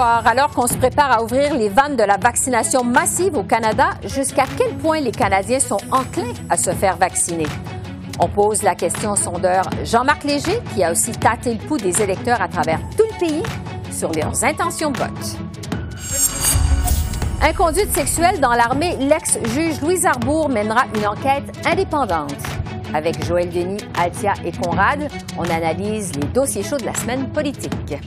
Alors qu'on se prépare à ouvrir les vannes de la vaccination massive au Canada, jusqu'à quel point les Canadiens sont enclins à se faire vacciner? On pose la question au sondeur Jean-Marc Léger, qui a aussi tâté le pouls des électeurs à travers tout le pays sur leurs intentions de vote. Inconduite sexuelle dans l'armée, l'ex-juge Louise Arbour mènera une enquête indépendante. Avec Joël Denis, Altia et Conrad, on analyse les dossiers chauds de la semaine politique.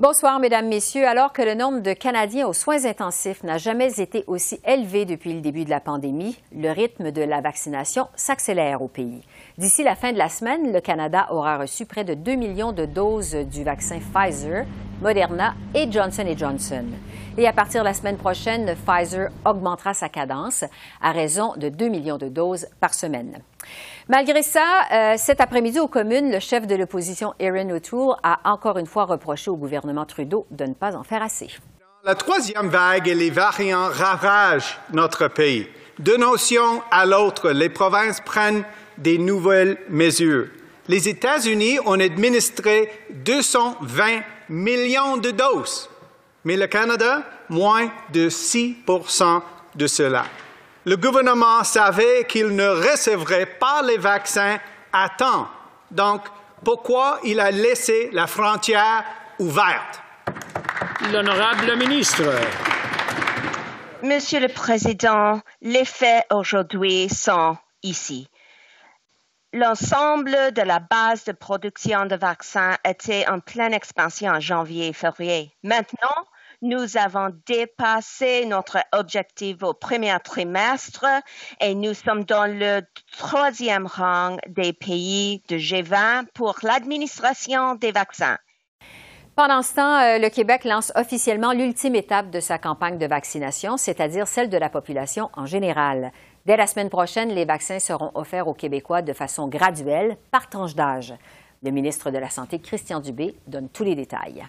Bonsoir, Mesdames, Messieurs. Alors que le nombre de Canadiens aux soins intensifs n'a jamais été aussi élevé depuis le début de la pandémie, le rythme de la vaccination s'accélère au pays. D'ici la fin de la semaine, le Canada aura reçu près de 2 millions de doses du vaccin Pfizer, Moderna et Johnson Johnson. Et à partir de la semaine prochaine, Pfizer augmentera sa cadence à raison de 2 millions de doses par semaine. Malgré ça, euh, cet après-midi aux communes, le chef de l'opposition, Erin O'Toole, a encore une fois reproché au gouvernement Trudeau de ne pas en faire assez. La troisième vague et les variants ravagent notre pays. De notion à l'autre, les provinces prennent des nouvelles mesures. Les États-Unis ont administré 220 millions de doses, mais le Canada, moins de 6 de cela le gouvernement savait qu'il ne recevrait pas les vaccins à temps. Donc, pourquoi il a laissé la frontière ouverte? L'honorable ministre. Monsieur le Président, les faits aujourd'hui sont ici. L'ensemble de la base de production de vaccins était en pleine expansion en janvier et février. Maintenant, nous avons dépassé notre objectif au premier trimestre et nous sommes dans le troisième rang des pays de G20 pour l'administration des vaccins. Pendant ce temps, euh, le Québec lance officiellement l'ultime étape de sa campagne de vaccination, c'est-à-dire celle de la population en général. Dès la semaine prochaine, les vaccins seront offerts aux Québécois de façon graduelle, par tranche d'âge. Le ministre de la Santé, Christian Dubé, donne tous les détails.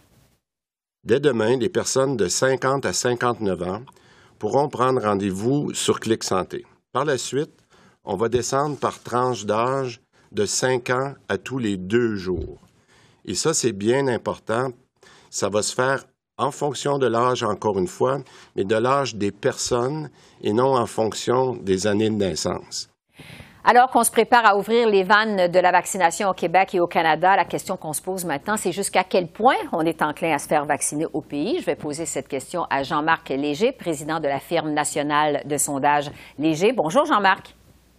Dès demain, les personnes de 50 à 59 ans pourront prendre rendez-vous sur Clic Santé. Par la suite, on va descendre par tranche d'âge de 5 ans à tous les deux jours. Et ça, c'est bien important. Ça va se faire en fonction de l'âge, encore une fois, mais de l'âge des personnes et non en fonction des années de naissance. Alors qu'on se prépare à ouvrir les vannes de la vaccination au Québec et au Canada, la question qu'on se pose maintenant, c'est jusqu'à quel point on est enclin à se faire vacciner au pays? Je vais poser cette question à Jean-Marc Léger, président de la firme nationale de sondage Léger. Bonjour Jean-Marc.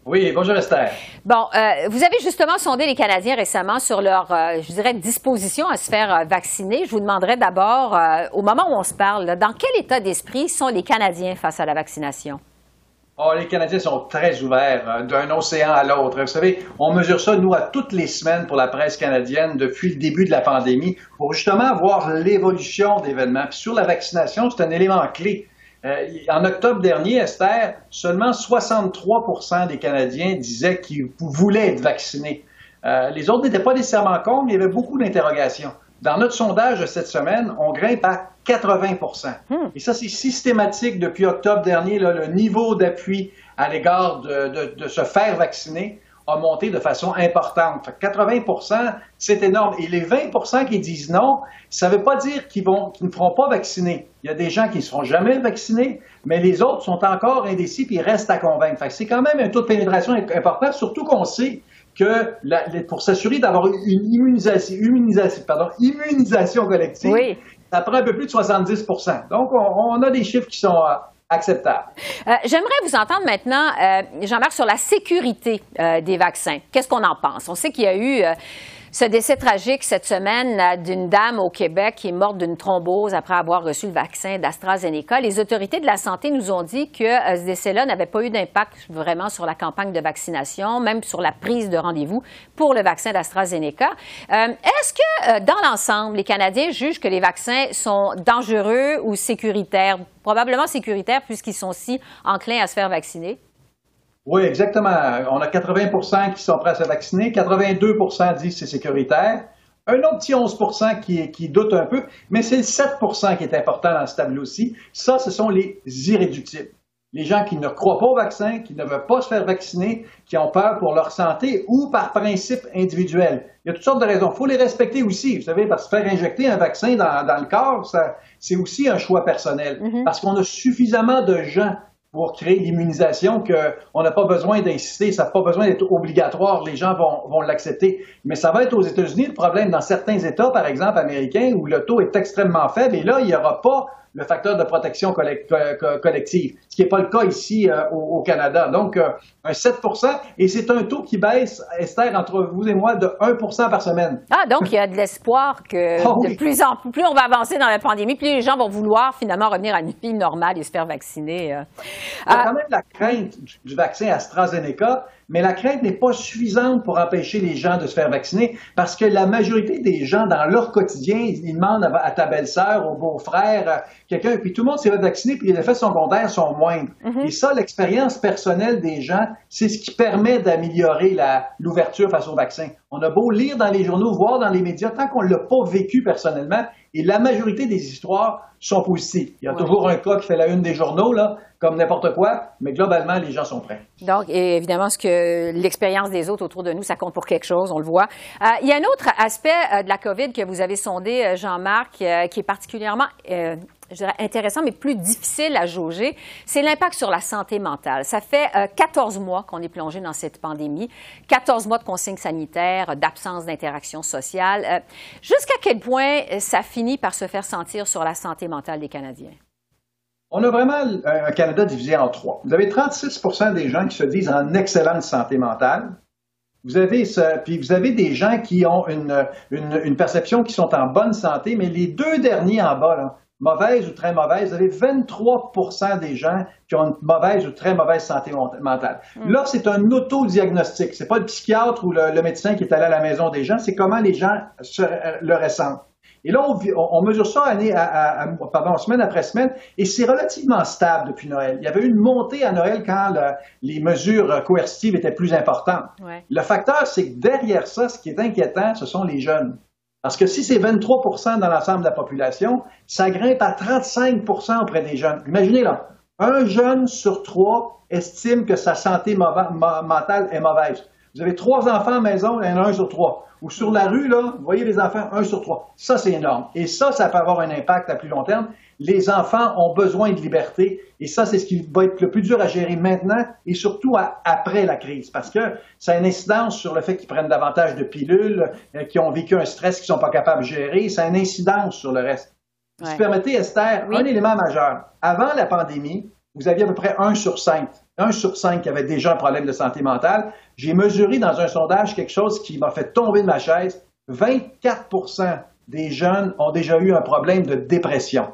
Oui, bonjour Esther. Bon, euh, vous avez justement sondé les Canadiens récemment sur leur, euh, je dirais, disposition à se faire euh, vacciner. Je vous demanderai d'abord, au moment où on se parle, dans quel état d'esprit sont les Canadiens face à la vaccination? Oh, les Canadiens sont très ouverts euh, d'un océan à l'autre. Vous savez, on mesure ça, nous, à toutes les semaines pour la presse canadienne depuis le début de la pandémie, pour justement voir l'évolution d'événements. Puis sur la vaccination, c'est un élément clé. Euh, en octobre dernier, Esther, seulement 63% des Canadiens disaient qu'ils voulaient être vaccinés. Euh, les autres n'étaient pas nécessairement contre, mais il y avait beaucoup d'interrogations. Dans notre sondage de cette semaine, on grimpe à 80% hmm. Et ça, c'est systématique depuis octobre dernier. le niveau d'appui à l'égard de, se faire vacciner a monté de façon importante. 80% c'est énorme. Et les 20% qui disent non, ça ne veut pas dire qu'ils ne feront pas vacciner. Il y a des gens qui ne seront jamais vaccinés, mais les autres sont encore indécis et restent à convaincre. c'est quand même un taux de pénétration important, surtout qu'on sait que pour s'assurer d'avoir une immunisation, immunisation, collective, ça prend un peu plus de 70 Donc, on, a des chiffres qui sont euh, acceptables. Euh, j'aimerais vous entendre maintenant, euh, Jean-Marc, sur la sécurité des vaccins. Qu'est-ce qu'on en pense? On sait qu'il y a eu Ce décès tragique cette semaine euh, d'une dame au Québec qui est morte d'une thrombose après avoir reçu le vaccin d'AstraZeneca. Les autorités de la santé nous ont dit que euh, ce décès-là n'avait pas eu d'impact vraiment sur la campagne de vaccination, même sur la prise de rendez-vous pour le vaccin d'AstraZeneca. Euh, est-ce que, dans l'ensemble, les Canadiens jugent que les vaccins sont dangereux ou sécuritaires? Probablement sécuritaires puisqu'ils sont si enclins à se faire vacciner. Oui, exactement. On a 80% qui sont prêts à se vacciner, 82% disent que c'est sécuritaire. Un autre petit 11 qui, qui doute un peu, mais c'est le 7 qui est important dans ce tableau-ci. Ça, ce sont les irréductibles. Les gens qui ne croient pas au vaccin, qui ne veulent pas se faire vacciner, qui ont peur pour leur santé ou par principe individuel. Il y a toutes sortes de raisons. Il faut les respecter aussi, vous savez, parce que faire injecter un vaccin dans, dans le corps, c'est aussi un choix personnel. Mm-hmm. Parce qu'on a suffisamment de gens pour créer l'immunisation qu'on n'a pas besoin d'insister, ça n'a pas besoin d'être obligatoire, les gens vont, vont l'accepter. Mais ça va être aux États-Unis le problème dans certains États, par exemple américains, où le taux est extrêmement faible, et là, il n'y aura pas le facteur de protection collective, ce qui n'est pas le cas ici euh, au, Canada. Donc, euh, un 7% et c'est un taux qui baisse, Esther, entre vous et moi, de 1% par semaine. Ah, donc il y a de l'espoir que ah de plus en plus, on va avancer dans la pandémie, plus les gens vont vouloir finalement revenir à une vie normale et se faire vacciner. Euh. Il y a quand même la crainte du vaccin AstraZeneca mais la crainte n'est pas suffisante pour empêcher les gens de se faire vacciner parce que la majorité des gens, dans leur quotidien, ils demandent à ta belle-sœur, au beau-frère, quelqu'un, puis tout le monde s'est vacciné, puis les effets secondaires sont moindres. Mm-hmm. Et ça, l'expérience personnelle des gens, c'est ce qui permet d'améliorer l'ouverture face au vaccin. On a beau lire dans les journaux, voir dans les médias, tant qu'on ne l'a pas vécu personnellement, et la majorité des histoires sont positives. Il y a toujours un cas qui fait la une des journaux, là, comme n'importe quoi, mais globalement, les gens sont prêts. Donc, évidemment, ce que l'expérience des autres autour de nous, ça compte pour quelque chose, on le voit. Euh, il y a un autre aspect euh, de la COVID que vous avez sondé, euh, Jean-Marc, qui est particulièrement je dirais, intéressant, mais plus difficile à jauger, c'est l'impact sur la santé mentale. Ça fait 14 euh, mois qu'on est plongé dans cette pandémie, 14 mois de consignes sanitaires, d'absence d'interaction sociale. Jusqu'à quel point ça finit par se faire sentir sur la santé mentale des Canadiens? On a vraiment un Canada divisé en trois. Vous avez 36% des gens qui se disent en excellente santé mentale. Vous avez, puis vous avez des gens qui ont une, une, une, perception qui sont en bonne santé, mais les deux derniers en bas, là, mauvaise ou très mauvaise, vous avez 23% des gens qui ont une mauvaise ou très mauvaise santé mentale. Hmm. Là, c'est un autodiagnostic. C'est pas le psychiatre ou le, médecin qui est allé à la maison des gens, c'est comment les gens se, euh, le ressentent. Et là, on, mesure ça année à, pardon, semaine après semaine, et c'est relativement stable depuis Noël. Il y avait eu une montée à Noël quand les mesures coercitives étaient plus importantes. Le facteur, c'est que derrière ça, ce qui est inquiétant, ce sont les jeunes. Parce que si c'est 23% dans l'ensemble de la population, ça grimpe à 35% auprès des jeunes. Imaginez là, un jeune sur trois estime que sa santé mentale est mauvaise. Vous avez trois enfants à la maison, il y en a un sur trois. Ou sur la rue, là, vous voyez les enfants, un sur trois. Ça, c'est énorme. Et ça, ça peut avoir un impact à plus long terme les enfants ont besoin de liberté et ça, c'est ce qui va être le plus dur à gérer maintenant et surtout après la crise parce que ça a une incidence sur le fait qu'ils prennent davantage de pilules, euh, qu'ils ont vécu un stress qu'ils ne sont pas capables de gérer, ça a une incidence sur le reste. Si vous permettez, Esther, un élément majeur. Avant la pandémie, vous aviez à peu près un sur cinq, un sur cinq qui avait déjà un problème de santé mentale. J'ai mesuré dans un sondage quelque chose qui m'a fait tomber de ma chaise. 24% des jeunes ont déjà eu un problème de dépression.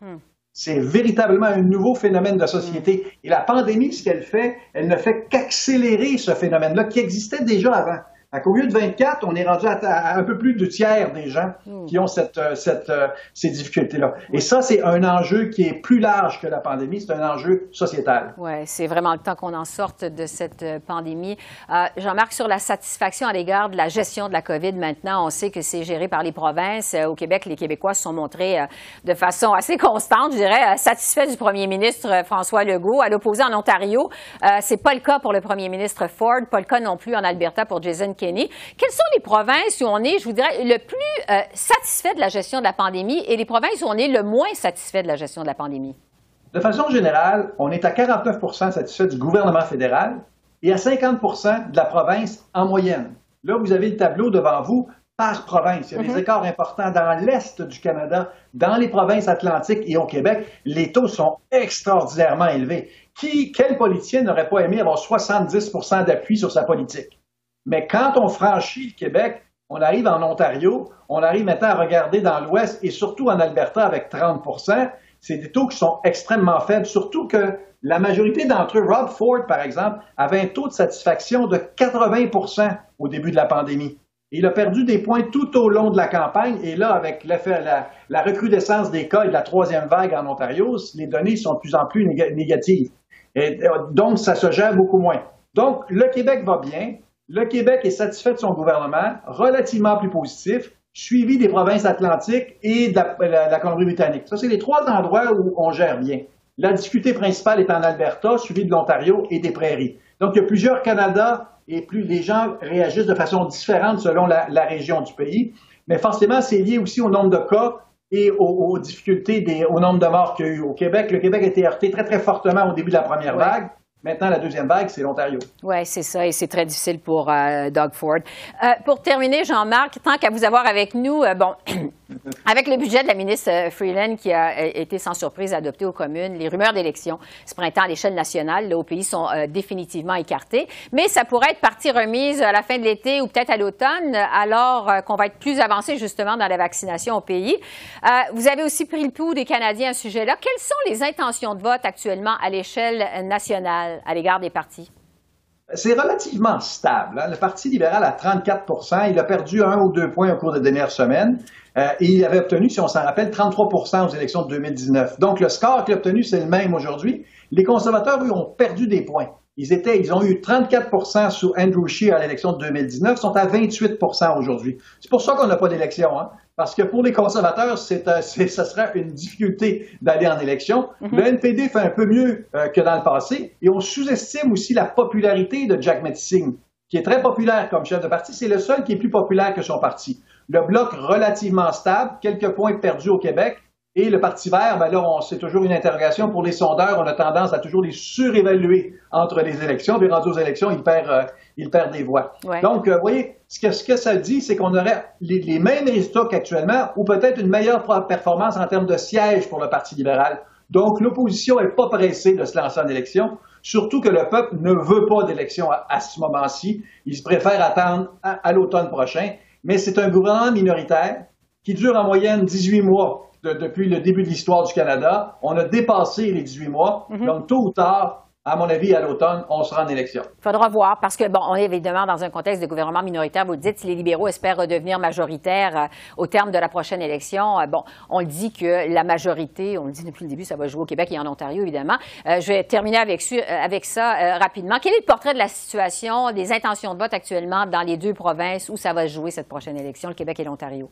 Hmm. C'est véritablement un nouveau phénomène de société. Hmm. Et la pandémie, ce qu'elle fait, elle ne fait qu'accélérer ce phénomène-là qui existait déjà avant. Au lieu de 24, on est rendu à, un peu plus du tiers des gens hmm. qui ont cette, euh, cette, euh, ces difficultés-là. Et ça, c'est un enjeu qui est plus large que la pandémie, c'est un enjeu sociétal. Oui, c'est vraiment le temps qu'on en sorte de cette euh, pandémie. Jean-Marc, sur la satisfaction à l'égard de la gestion de la COVID maintenant, on sait que c'est géré par les provinces. Au Québec, les Québécois se sont montrés de façon assez constante, je dirais, satisfaits du premier ministre François Legault. À l'opposé, en Ontario, c'est pas le cas pour le premier ministre Ford, pas le cas non plus en Alberta pour Jason Quelles sont les provinces où on est, je vous dirais, le plus euh, satisfait de la gestion de la pandémie et les provinces où on est le moins satisfait de la gestion de la pandémie? De façon générale, on est à 49% satisfait du gouvernement fédéral et à 50% de la province en moyenne. Là, vous avez le tableau devant vous par province. Il y a des mm-hmm. écarts importants dans l'Est du Canada, dans les provinces atlantiques et au Québec. Les taux sont extraordinairement élevés. Qui, quel politicien n'aurait pas aimé avoir 70% d'appui sur sa politique? Mais quand on franchit le Québec, On arrive en Ontario, on arrive maintenant à regarder dans l'Ouest et surtout en Alberta avec 30% C'est des taux qui sont extrêmement faibles, surtout que la majorité d'entre eux, Rob Ford par exemple, avait un taux de satisfaction de 80% au début de la pandémie. Il a perdu des points tout au long de la campagne et là, avec la, la, recrudescence des cas et de la troisième vague en Ontario, les données sont de plus en plus négatives. Euh, donc, ça se gère beaucoup moins. Donc, le Québec va bien. Le Québec est satisfait de son gouvernement, relativement plus positif, suivi des provinces atlantiques et de la, la Colombie-Britannique. Ça, c'est les trois endroits où on gère bien. La difficulté principale est en Alberta, suivi de l'Ontario et des prairies. Donc, il y a plusieurs Canada et plus les gens réagissent de façon différente selon la, région du pays. Mais forcément, c'est lié aussi au nombre de cas et aux, difficultés, des, au nombre de morts qu'il y a eu au Québec. Le Québec a été heurté très, très fortement au début de la première vague. Maintenant, la deuxième vague, c'est l'Ontario. Oui, c'est ça, et c'est très difficile pour euh, Doug Ford. Euh, pour terminer, Jean-Marc, tant qu'à vous avoir avec nous, euh, bon, avec le budget de la ministre Freeland qui a été sans surprise adopté aux communes, les rumeurs d'élections ce printemps à l'échelle nationale, au pays, sont définitivement écartées. Mais ça pourrait être partie remise à la fin de l'été ou peut-être à l'automne, alors qu'on va être plus avancé justement dans la vaccination au pays. vous avez aussi pris le pouls des Canadiens à ce sujet-là. Quelles sont les intentions de vote actuellement à l'échelle nationale? à, l'égard des partis? C'est relativement stable. Hein. Le Parti libéral a 34% Il a perdu un ou deux points au cours des dernières semaines. Euh, et il avait obtenu, si on s'en rappelle, 33% aux élections de 2019. Donc, le score qu'il a obtenu, c'est le même aujourd'hui. Les conservateurs, ont perdu des points. Ils, étaient, ils ont eu 34% sous Andrew Scheer à l'élection de 2019, sont à 28% aujourd'hui. C'est pour ça qu'on n'a pas d'élection. Hein? Parce que pour les conservateurs, c'est, ça sera une difficulté d'aller en élection. Mhm. Le NPD fait un peu mieux euh, que dans le passé et on sous-estime aussi la popularité de Jack Metzing, qui est très populaire comme chef de parti. C'est le seul qui est plus populaire que son parti. Le bloc relativement stable, quelques points perdus au Québec, et le Parti vert, ben là, c'est toujours une interrogation. Pour les sondeurs, on a tendance à toujours les surévaluer entre les élections. Puis rendu aux élections, ils perdent, euh, ils perdent des voix. Donc, vous voyez, ce que, ce que ça dit, c'est qu'on aurait les, mêmes résultats qu'actuellement ou peut-être une meilleure performance en termes de sièges pour le Parti libéral. Donc, l'opposition n'est pas pressée de se lancer en élection, surtout que le peuple ne veut pas d'élection à, ce moment-ci. Il préfère attendre à, l'automne prochain. Mais c'est un gouvernement minoritaire qui dure en moyenne 18 mois depuis le début de l'histoire du Canada. On a dépassé les 18 mois. Mm-hmm. Donc, tôt ou tard, à mon avis, à l'automne, on sera en élection. Il faudra voir, parce que, bon, on est évidemment dans un contexte de gouvernement minoritaire. Vous le dites, si les libéraux espèrent redevenir majoritaires euh, au terme de la prochaine élection, euh, bon, on le dit que la majorité, on le dit depuis le début, ça va jouer au Québec et en Ontario, évidemment. Euh, je vais terminer avec, avec ça rapidement. Quel est le portrait de la situation, des intentions de vote actuellement dans les deux provinces? Où ça va jouer cette prochaine élection, le Québec et l'Ontario?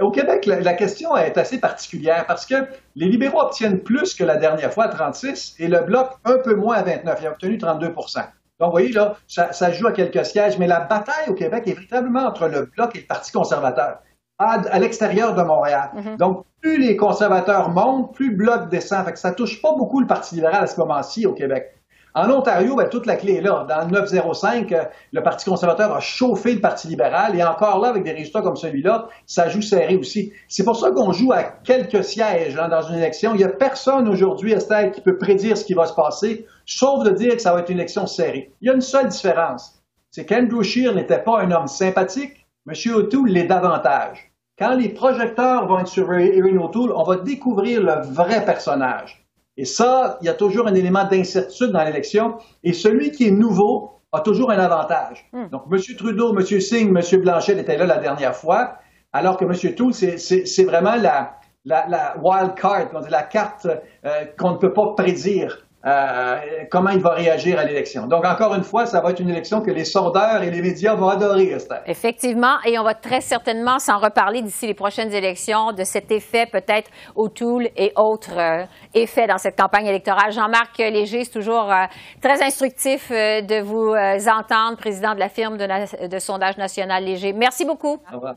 Au Québec, la, question est assez particulière parce que les libéraux obtiennent plus que la dernière fois, 36, et le Bloc un peu moins à 29. Il a obtenu 32% Donc, vous voyez, là, ça, joue à quelques sièges, mais la bataille au Québec est véritablement entre le Bloc et le Parti conservateur, à, l'extérieur de Montréal. Mm-hmm. Donc, plus les conservateurs montent, plus le Bloc descend. Fait que ça touche pas beaucoup le Parti libéral à ce moment-ci au Québec. En Ontario, ben, toute la clé est là. Dans le 905, euh, le Parti conservateur a chauffé le Parti libéral et encore là, avec des résultats comme celui-là, ça joue serré aussi. C'est pour ça qu'on joue à quelques sièges hein, dans une élection. Il n'y a personne aujourd'hui, Estelle, qui peut prédire ce qui va se passer, sauf de dire que ça va être une élection serrée. Il y a une seule différence. C'est qu'Andrew Scheer n'était pas un homme sympathique. M. O'Toole l'est davantage. Quand les projecteurs vont être sur Erin O'Toole, on va découvrir le vrai personnage. Et ça, il y a toujours un élément d'incertitude dans l'élection. Et celui qui est nouveau a toujours un avantage. Hmm. Donc, M. Trudeau, M. Singh, M. Blanchet étaient là la dernière fois, alors que M. Toole, c'est vraiment la, la, wild card, la carte euh, qu'on ne peut pas prédire. Euh, comment il va réagir à l'élection. Donc, encore une fois, ça va être une élection que les sondeurs et les médias vont adorer, Esther. Effectivement, et on va très certainement s'en reparler d'ici les prochaines élections, de cet effet peut-être au Tool et autres euh, effets dans cette campagne électorale. Jean-Marc Léger, c'est toujours euh, très instructif de vous entendre, président de la firme de, de sondage national Léger. Merci beaucoup. Au revoir.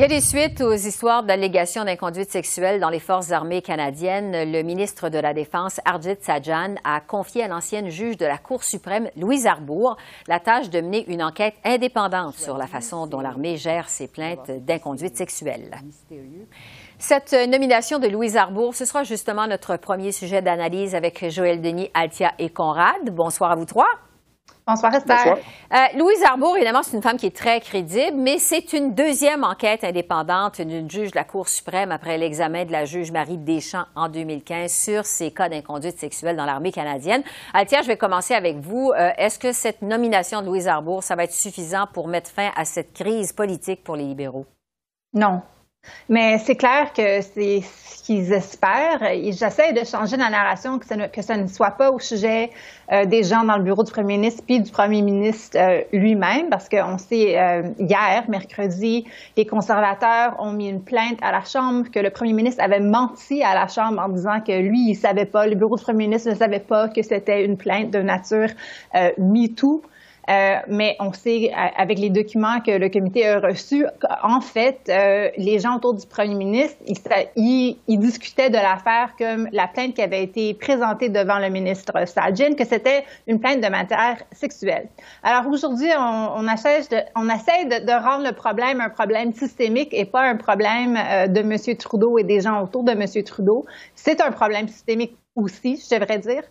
Il y a des suites aux histoires d'allégations d'inconduite sexuelle dans les forces armées canadiennes. Le ministre de la Défense, Arjit Sajjan, a confié à l'ancienne juge de la Cour suprême, Louise Arbour, la tâche de mener une enquête indépendante sur la façon dont l'armée gère ses plaintes d'inconduite sexuelle. Cette nomination de Louise Arbour, ce sera justement notre premier sujet d'analyse avec Joël Denis, Altia et Conrad. Bonsoir à vous trois. Bonsoir, Esther. Euh, Louise Arbour, évidemment, c'est une femme qui est très crédible, mais c'est une deuxième enquête indépendante d'une juge de la Cour suprême après l'examen de la juge Marie Deschamps en 2015 sur ces cas d'inconduite sexuelle dans l'armée canadienne. Altia, je vais commencer avec vous. Euh, est-ce que cette nomination de Louise Arbour, ça va être suffisant pour mettre fin à cette crise politique pour les libéraux? Non. Mais c'est clair que c'est ce qu'ils espèrent. J'essaie de changer la narration, que, ça ne, soit pas au sujet euh, des gens dans le bureau du premier ministre puis du premier ministre euh, lui-même, parce qu'on sait, euh, hier, mercredi, les conservateurs ont mis une plainte à la Chambre que le premier ministre avait menti à la Chambre en disant que lui, il savait pas, le bureau du premier ministre ne savait pas que c'était une plainte de nature MeToo. Euh, mais on sait, avec les documents que le comité a reçus, en fait, euh, les gens autour du premier ministre, ils, discutaient de l'affaire comme la plainte qui avait été présentée devant le ministre Sajin, que c'était une plainte de matière sexuelle. Alors aujourd'hui, on, essaie, de, rendre le problème un problème systémique et pas un problème euh, de M. Trudeau et des gens autour de M. Trudeau. C'est un problème systémique aussi, je devrais dire.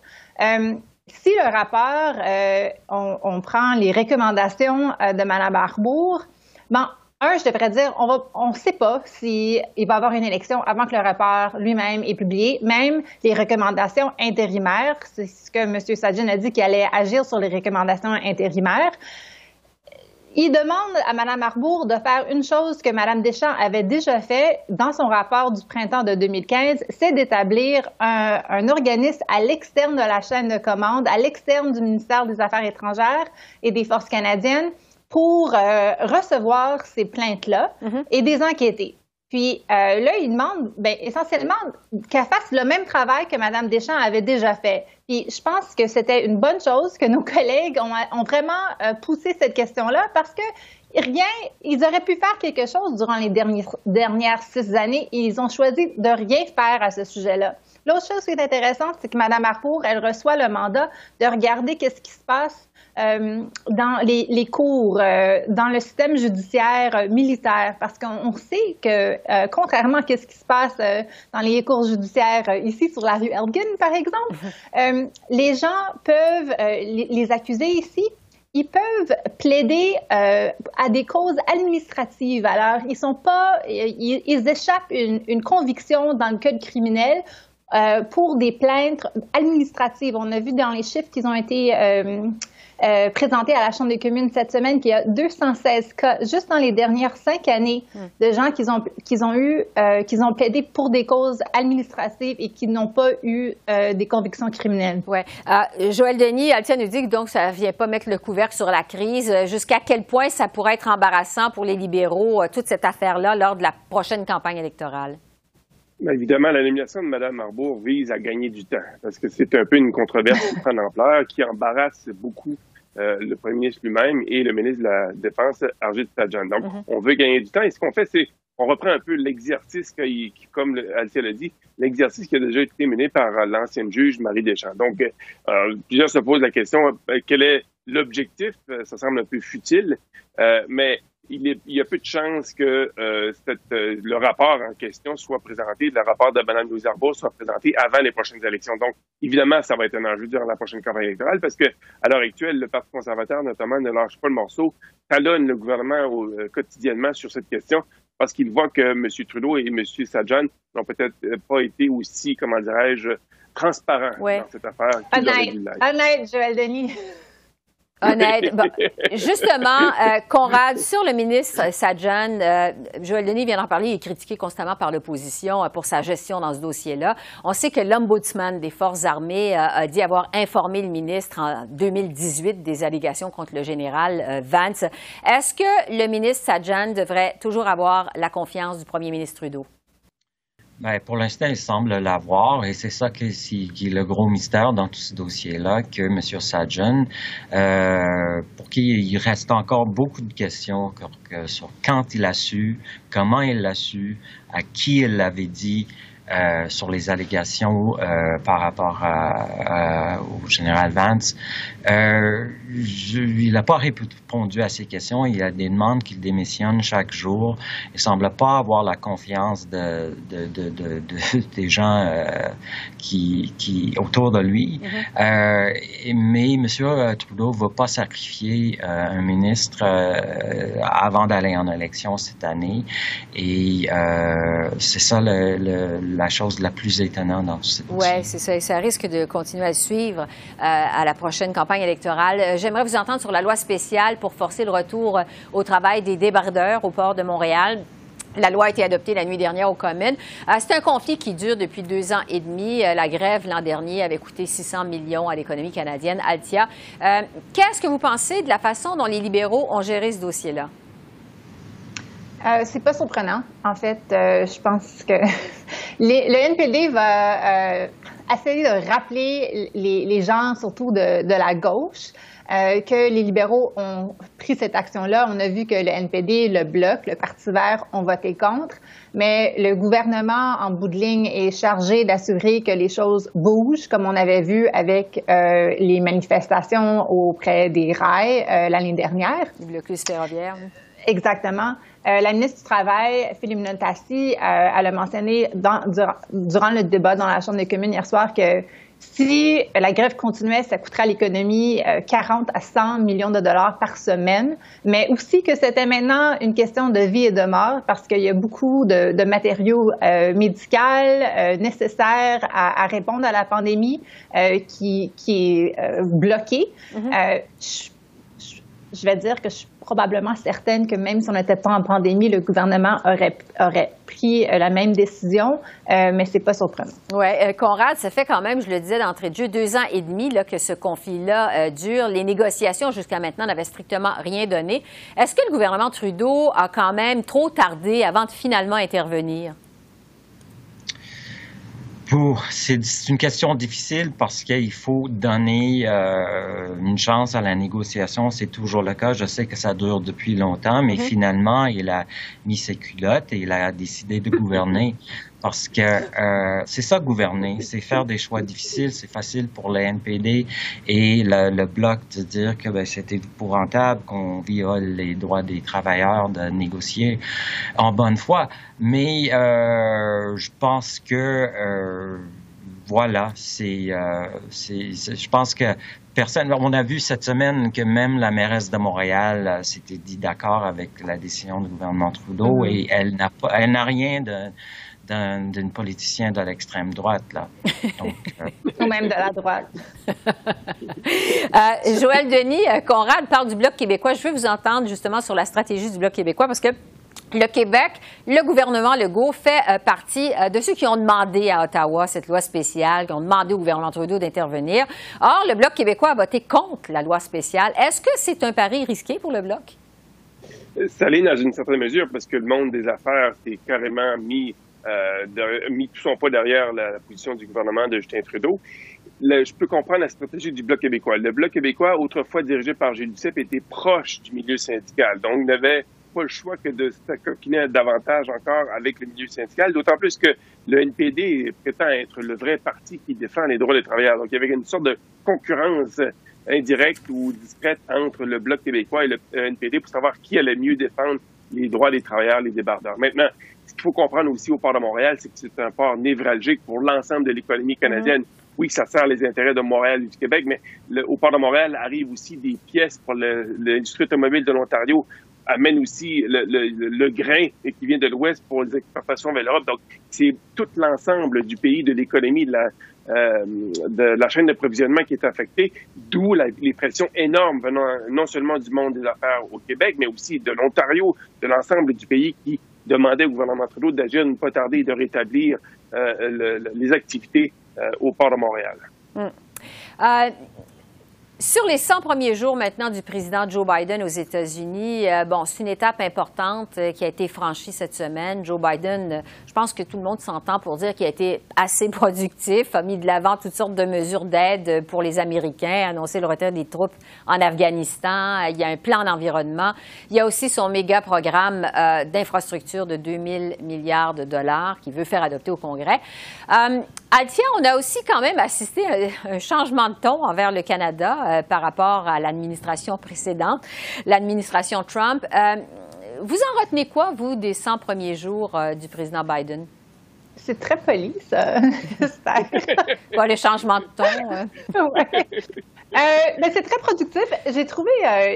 Si le rapport, euh, on, prend les recommandations euh, de Mme Arbour, bon, un, je devrais dire, on ne sait pas s'il va y avoir une élection avant que le rapport lui-même est publié. Même les recommandations intérimaires, c'est ce que M. Sajin a dit qu'il allait agir sur les recommandations intérimaires. Il demande à Mme Arbour de faire une chose que Mme Deschamps avait déjà fait dans son rapport du printemps de 2015, c'est d'établir un, un, organisme à l'externe de la chaîne de commande, à l'externe du ministère des Affaires étrangères et des Forces canadiennes pour euh, recevoir ces plaintes-là mm-hmm. et des enquêter. Puis euh, là, il demande ben, essentiellement qu'elle fasse le même travail que Mme Deschamps avait déjà fait. Puis je pense que c'était une bonne chose que nos collègues ont, vraiment euh, poussé cette question-là parce que rien, ils auraient pu faire quelque chose durant les dernières, six années et ils ont choisi de rien faire à ce sujet-là. L'autre chose qui est intéressante, c'est que Mme Harcourt, elle reçoit le mandat de regarder qu'est-ce qui se passe euh, dans les, les cours, euh, dans le système judiciaire euh, militaire, parce qu'on sait que, euh, contrairement à ce qui se passe dans les cours judiciaires ici sur la rue Elgin, par exemple, mhm. les gens peuvent, les, les accusés ici ils peuvent plaider euh, à des causes administratives. Alors, ils sont pas, ils, ils échappent une, une, conviction dans le code criminel euh, pour des plaintes administratives. On a vu dans les chiffres qu'ils ont été euh, euh, présentés à la Chambre des communes cette semaine qu'il y a 216 cas juste dans les dernières cinq années hmm. de gens qui ont, qui ont eu, euh, qui ont plaidé pour des causes administratives et qui n'ont pas eu euh, des convictions criminelles. Ouais. Joël Denis, Altia nous dit que donc ça ne vient pas mettre le couvercle sur la crise. Jusqu'à quel point ça pourrait être embarrassant pour les libéraux, toute cette affaire-là, lors de la prochaine campagne électorale? Ben, évidemment, la nomination de Mme Arbour vise à gagner du temps, parce que c'est un peu une controverse qui prend ampleur, qui embarrasse beaucoup euh, le premier ministre lui-même et le ministre de la Défense, Arjit Sajjan. Donc, mm-hmm. on veut gagner du temps. Et ce qu'on fait, c'est on reprend un peu l'exercice qui, comme Alicia l'a dit, l'exercice qui a déjà été mené par l'ancienne juge Marie Deschamps. Donc, euh, plusieurs se posent la question euh, quel est l'objectif? Ça semble un peu futile, mais il, y a peu de chances que euh, euh, le rapport en question soit présenté, le rapport de Mme Louise Arbour soit présenté avant les prochaines élections. Donc, évidemment, ça va être un enjeu durant la prochaine campagne électorale parce que, à l'heure actuelle, le Parti conservateur, notamment, ne lâche pas le morceau, talonne le gouvernement euh, quotidiennement sur cette question parce qu'il voit que M. Trudeau et M. Sajan n'ont peut-être pas été aussi, comment dirais-je, transparents dans cette affaire. Honnête, honnête, Joël Denis. Honnête. justement, euh, Conrad, sur le ministre Sajan, euh, Joël Denis vient d'en parler, il est critiqué constamment par l'opposition euh, pour sa gestion dans ce dossier-là. On sait que l'ombudsman des Forces armées a dit avoir informé le ministre en 2018 des allégations contre le général Vance. Est-ce que le ministre Sajan devrait toujours avoir la confiance du premier ministre Trudeau? Ben, pour l'instant, il semble l'avoir et c'est ça qui, qui, est le gros mystère dans tout ce dossier-là, que M. Sajan, euh, pour qui il reste encore beaucoup de questions sur quand il a su, comment il l'a su, à qui il l'avait dit, euh, sur les allégations euh, par rapport à, au général Vance. Euh, je, il n'a pas répondu à ces questions. Il a des demandes qu'il démissionne chaque jour. Il semble pas avoir la confiance de, de, de, de des gens euh, qui, qui autour de lui. Mm-hmm. mais M. Trudeau ne va pas sacrifier un ministre avant d'aller en élection cette année. Et c'est ça le, la chose la plus étonnante dans cette Oui, c'est ça. Et ça risque de continuer à suivre à la prochaine campagne électorale. Euh, j'aimerais vous entendre sur la loi spéciale pour forcer le retour euh, au travail des débardeurs au port de Montréal. La loi a été adoptée la nuit dernière aux communes. Euh, c'est un conflit qui dure depuis deux ans et demi. la grève l'an dernier avait coûté 600 millions à l'économie canadienne, Altia. Qu'est-ce que vous pensez de la façon dont les libéraux ont géré ce dossier-là? Euh, c'est pas surprenant. En fait, je pense que le NPD va essayer de rappeler les, gens, surtout de, la gauche, euh, que les libéraux ont pris cette action-là. On a vu que le NPD, le Bloc, le Parti vert ont voté contre, mais le gouvernement, en bout de ligne, est chargé d'assurer que les choses bougent, comme on avait vu avec euh, les manifestations auprès des rails euh, l'année dernière. Le blocus ferroviaire. Exactement. Euh, la ministre du Travail, Philippe Nontassi, euh, elle a mentionné dans, durant, le débat dans la Chambre des communes hier soir que si la grève continuait, ça coûterait à l'économie 40 euh, à 100 millions de dollars par semaine, mais aussi que c'était maintenant une question de vie et de mort parce qu'il y a beaucoup de, matériaux médicaux nécessaires à, répondre à la pandémie qui, est bloqué. Mm-hmm je vais dire que je suis probablement certaine que même si on n'était pas en pandémie, le gouvernement aurait, aurait pris euh, la même décision, euh, mais c'est pas surprenant. Oui, euh, Conrad, ça fait quand même, je le disais d'entrée de jeu, deux ans et demi là, que ce conflit-là dure. Les négociations jusqu'à maintenant n'avaient strictement rien donné. Est-ce que le gouvernement Trudeau a quand même trop tardé avant de finalement intervenir? C'est une question difficile parce qu'il faut donner euh, une chance à la négociation. C'est toujours le cas. Je sais que ça dure depuis longtemps, mais mm-hmm. finalement, il a mis ses culottes et il a décidé de gouverner. Parce que euh, c'est ça gouverner, c'est faire des choix difficiles. C'est facile pour le NPD et le, bloc de dire que ben, c'est épouvantable qu'on viole les droits des travailleurs de négocier en bonne foi. Mais euh, je pense que euh, voilà, c'est, euh, je pense que personne. On a vu cette semaine que même la mairesse de Montréal euh, s'était dit d'accord avec la décision du gouvernement Trudeau mm-hmm. et elle n'a pas, elle n'a rien de d'une politicien de l'extrême droite, là. Euh, Ou même de la droite. euh, Joël Denis, euh, Conrad parle du Bloc québécois. Je veux vous entendre justement sur la stratégie du Bloc québécois parce que le Québec, le gouvernement Legault fait euh, partie de ceux qui ont demandé à Ottawa cette loi spéciale, qui ont demandé au gouvernement Trudeau d'intervenir. Or, le Bloc québécois a voté contre la loi spéciale. Est-ce que c'est un pari risqué pour le Bloc? Ça l'est dans une certaine mesure parce que le monde des affaires s'est carrément mis euh, mis tout son poids derrière la, position du gouvernement de Justin Trudeau. je peux comprendre la stratégie du Bloc québécois. Le Bloc québécois, autrefois dirigé par Gilles Duceppe, était proche du milieu syndical. Donc, n'avait pas le choix que de s'acoquiner davantage encore avec le milieu syndical, d'autant plus que le NPD prétend être le vrai parti qui défend les droits des travailleurs. Donc, il y avait une sorte de concurrence indirecte ou discrète entre le Bloc québécois et le NPD pour savoir qui allait mieux défendre les droits des travailleurs, les débardeurs. Maintenant, ce qu'il faut comprendre aussi au port de Montréal, c'est que c'est un port névralgique pour l'ensemble de l'économie canadienne. Mm-hmm. Oui, ça sert les intérêts de Montréal et du Québec, mais au port de Montréal arrivent aussi des pièces pour l'industrie automobile de l'Ontario, amène aussi le, grain qui vient de l'Ouest pour les exportations vers l'Europe. Donc, c'est tout l'ensemble du pays, de l'économie, de la, euh, de la chaîne d'approvisionnement qui est affectée, d'où les pressions énormes venant non seulement du monde des affaires au Québec, mais aussi de l'Ontario, de l'ensemble du pays qui demandait au gouvernement Trudeau d'agir ne pas tarder et de rétablir euh, les activités euh, au port de Montréal. Mm. Sur les 100 premiers jours maintenant du président Joe Biden aux États-Unis, euh, bon, c'est une étape importante euh, qui a été franchie cette semaine. Joe Biden, euh, je pense que tout le monde s'entend pour dire qu'il a été assez productif, a mis de l'avant toutes sortes de mesures d'aide pour les Américains, a annoncé le retrait des troupes en Afghanistan, il y a un plan d'environnement, il y a aussi son méga programme d'infrastructure de 2000 milliards de dollars qu'il veut faire adopter au Congrès. Altia, on a aussi quand même assisté à un changement de ton envers le Canada euh, par rapport à l'administration précédente, l'administration Trump. Euh, vous en retenez quoi, vous, des 100 premiers jours euh, du président Biden? C'est très poli, ça, j'espère. Pas le changement de ton. mais c'est très productif. J'ai trouvé,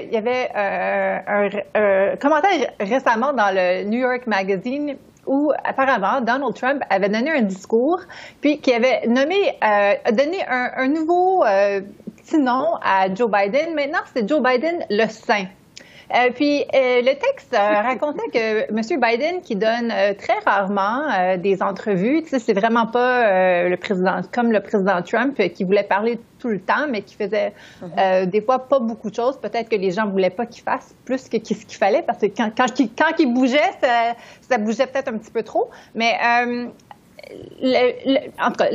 il y avait un, commentaire récemment dans le New York Magazine où apparemment Donald Trump avait donné un discours, puis qui avait nommé, donné un, nouveau Sinon, à Joe Biden. Maintenant, c'est Joe Biden le saint. Euh, puis euh, le texte euh, racontait que M. Biden, qui donne très rarement des entrevues, c'est vraiment pas le président comme le président Trump qui voulait parler tout le temps, mais qui faisait mhm. des fois pas beaucoup de choses. Peut-être que les gens voulaient pas qu'il fasse plus que ce qu'il fallait, parce que quand, quand, il, bougeait, ça, ça bougeait peut-être un petit peu trop. Mais en tout cas,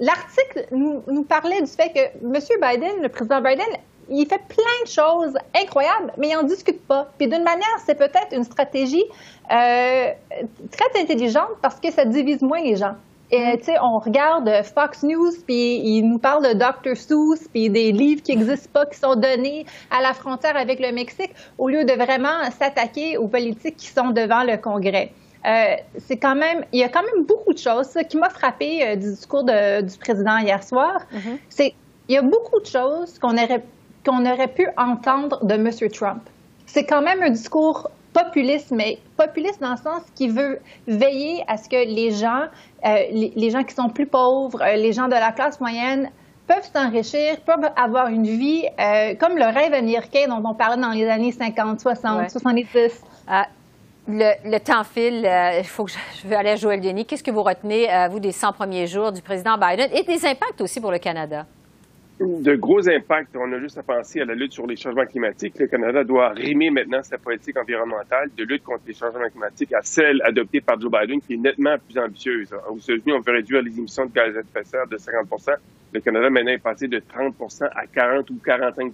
l'article nous, parlait du fait que M. Biden, le président Biden, il fait plein de choses incroyables, mais il n'en discute pas. Puis d'une manière, c'est peut-être une stratégie euh, très intelligente parce que ça divise moins les gens. Et mm-hmm. tu sais, on regarde Fox News, puis il nous parle de Dr. Seuss, puis des livres qui n'existent pas, qui sont donnés à la frontière avec le Mexique, au lieu de vraiment s'attaquer aux politiques qui sont devant le Congrès. Euh, c'est quand même, il y a quand même beaucoup de choses. Ce qui m'a frappé euh, du discours du président hier soir, mm-hmm. c'est il y a beaucoup de choses qu'on aurait, qu'on aurait pu entendre de M. Trump. C'est quand même un discours populiste, mais populiste dans le sens qui veut veiller à ce que les gens, euh, les, gens qui sont plus pauvres, les gens de la classe moyenne, peuvent s'enrichir, peuvent avoir une vie comme le rêve américain dont on parlait dans les années 50, 60, 70. Le, temps file. Euh, il faut que je, veux aller à Joël Denis. Qu'est-ce que vous retenez, euh, vous, des 100 premiers jours du président Biden et des impacts aussi pour le Canada? De gros impacts. On a juste à penser à la lutte sur les changements climatiques. Le Canada doit rimer maintenant sa politique environnementale de lutte contre les changements climatiques à celle adoptée par Joe Biden, qui est nettement plus ambitieuse. Aux États-Unis, on veut réduire les émissions de gaz à effet de serre de 50 Le Canada, maintenant, est passé de 30 à 40 ou 45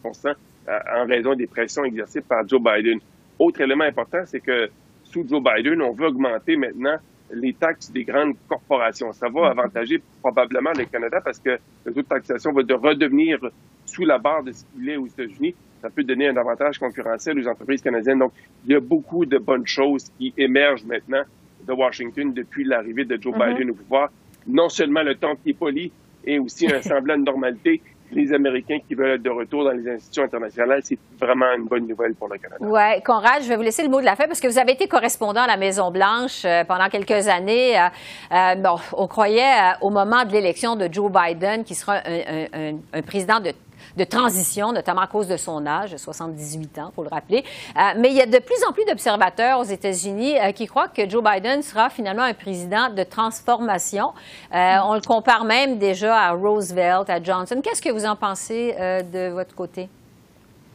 euh, en raison des pressions exercées par Joe Biden. Autre élément important, c'est que sous Joe Biden, on veut augmenter maintenant les taxes des grandes corporations. Ça va avantager probablement le Canada parce que le taux de taxation va de redevenir sous la barre de ce qu'il est aux États-Unis. Ça peut donner un avantage concurrentiel aux entreprises canadiennes. Donc, il y a beaucoup de bonnes choses qui émergent maintenant de Washington depuis l'arrivée de Joe mm-hmm. Biden au pouvoir. Non seulement le temps qui est poli et aussi un semblant de normalité, les Américains qui veulent être de retour dans les institutions internationales, c'est vraiment une bonne nouvelle pour le Canada. Oui, Conrad, je vais vous laisser le mot de la fin parce que vous avez été correspondant à la Maison-Blanche euh, pendant quelques années. Euh, euh, bon, on croyait au moment de l'élection de Joe Biden qui sera un président de de transition, notamment à cause de son âge, 78 ans, pour le rappeler. Euh, mais il y a de plus en plus d'observateurs aux États-Unis euh, qui croient que Joe Biden sera finalement un président de transformation. Euh, on le compare même déjà à Roosevelt, à Johnson. Qu'est-ce que vous en pensez de votre côté?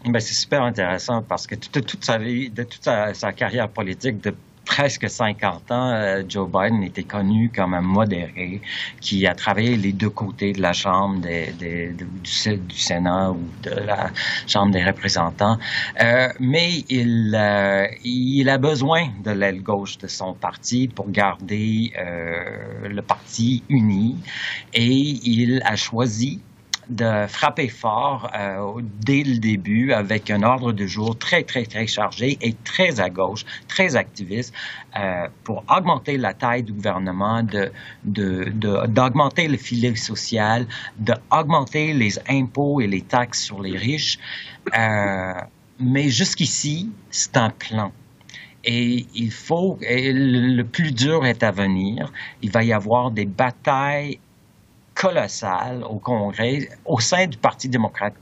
Ben, c'est super intéressant parce que toute, sa vie, de toute sa, sa carrière politique, de presque 50 ans, euh, Joe Biden était connu comme un modéré qui a travaillé les deux côtés de la Chambre des, du, du, Sénat ou de la Chambre des représentants. Euh, mais il, euh, il a besoin de l'aile gauche de son parti pour garder le parti uni et il a choisi de frapper fort euh, dès le début avec un ordre de jour très, très, très chargé et très à gauche, très activiste euh, pour augmenter la taille du gouvernement, de, d'augmenter le filet social, d'augmenter les impôts et les taxes sur les riches. Euh, mais jusqu'ici, c'est un plan. Et il faut, le plus dur est à venir. Il va y avoir des batailles colossal au Congrès, au sein du Parti démocrate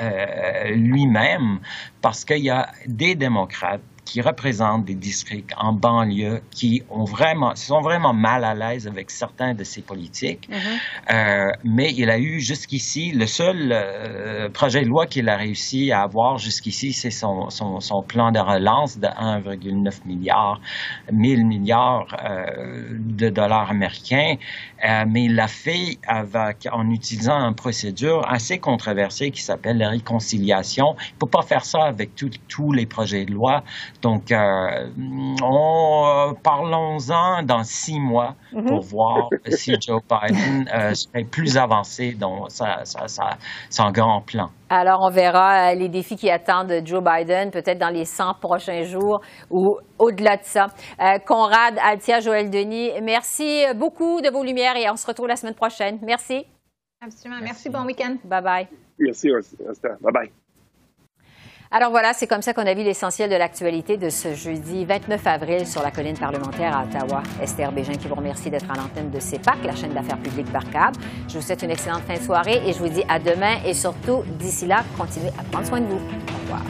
euh, lui-même, parce qu'il y a des démocrates qui représentent des districts en banlieue qui ont vraiment, sont vraiment mal à l'aise avec certains de ces politiques. Mm-hmm. euh, mais il a eu jusqu'ici, le seul euh, projet de loi qu'il a réussi à avoir jusqu'ici, c'est son, son, son, plan de relance de 1,9 milliard, 1000 milliards euh, de dollars américains. Euh, mais il l'a fait avec, en utilisant une procédure assez controversée qui s'appelle la réconciliation. Il ne peut pas faire ça avec tous les projets de loi. Donc, euh, euh, parlons-en dans six mois mm-hmm. pour voir si Joe Biden serait plus avancé dans sa, sa, sa, son grand plan. Alors, on verra les défis qui attendent Joe Biden, peut-être dans les 100 prochains jours ou au-delà de ça. Conrad, Altia, Joël Denis, merci beaucoup de vos lumières et on se retrouve la semaine prochaine. Merci. Absolument. Merci. Bon week-end. Bye bye. Merci, Bye bye. Alors voilà, c'est comme ça qu'on a vu l'essentiel de l'actualité de ce jeudi 29 avril sur la colline parlementaire à Ottawa. Esther Bégin qui vous remercie d'être à l'antenne de CEPAC, la chaîne d'affaires publiques Barcab. Je vous souhaite une excellente fin de soirée et je vous dis à demain et surtout, d'ici là, continuez à prendre soin de vous. Au revoir.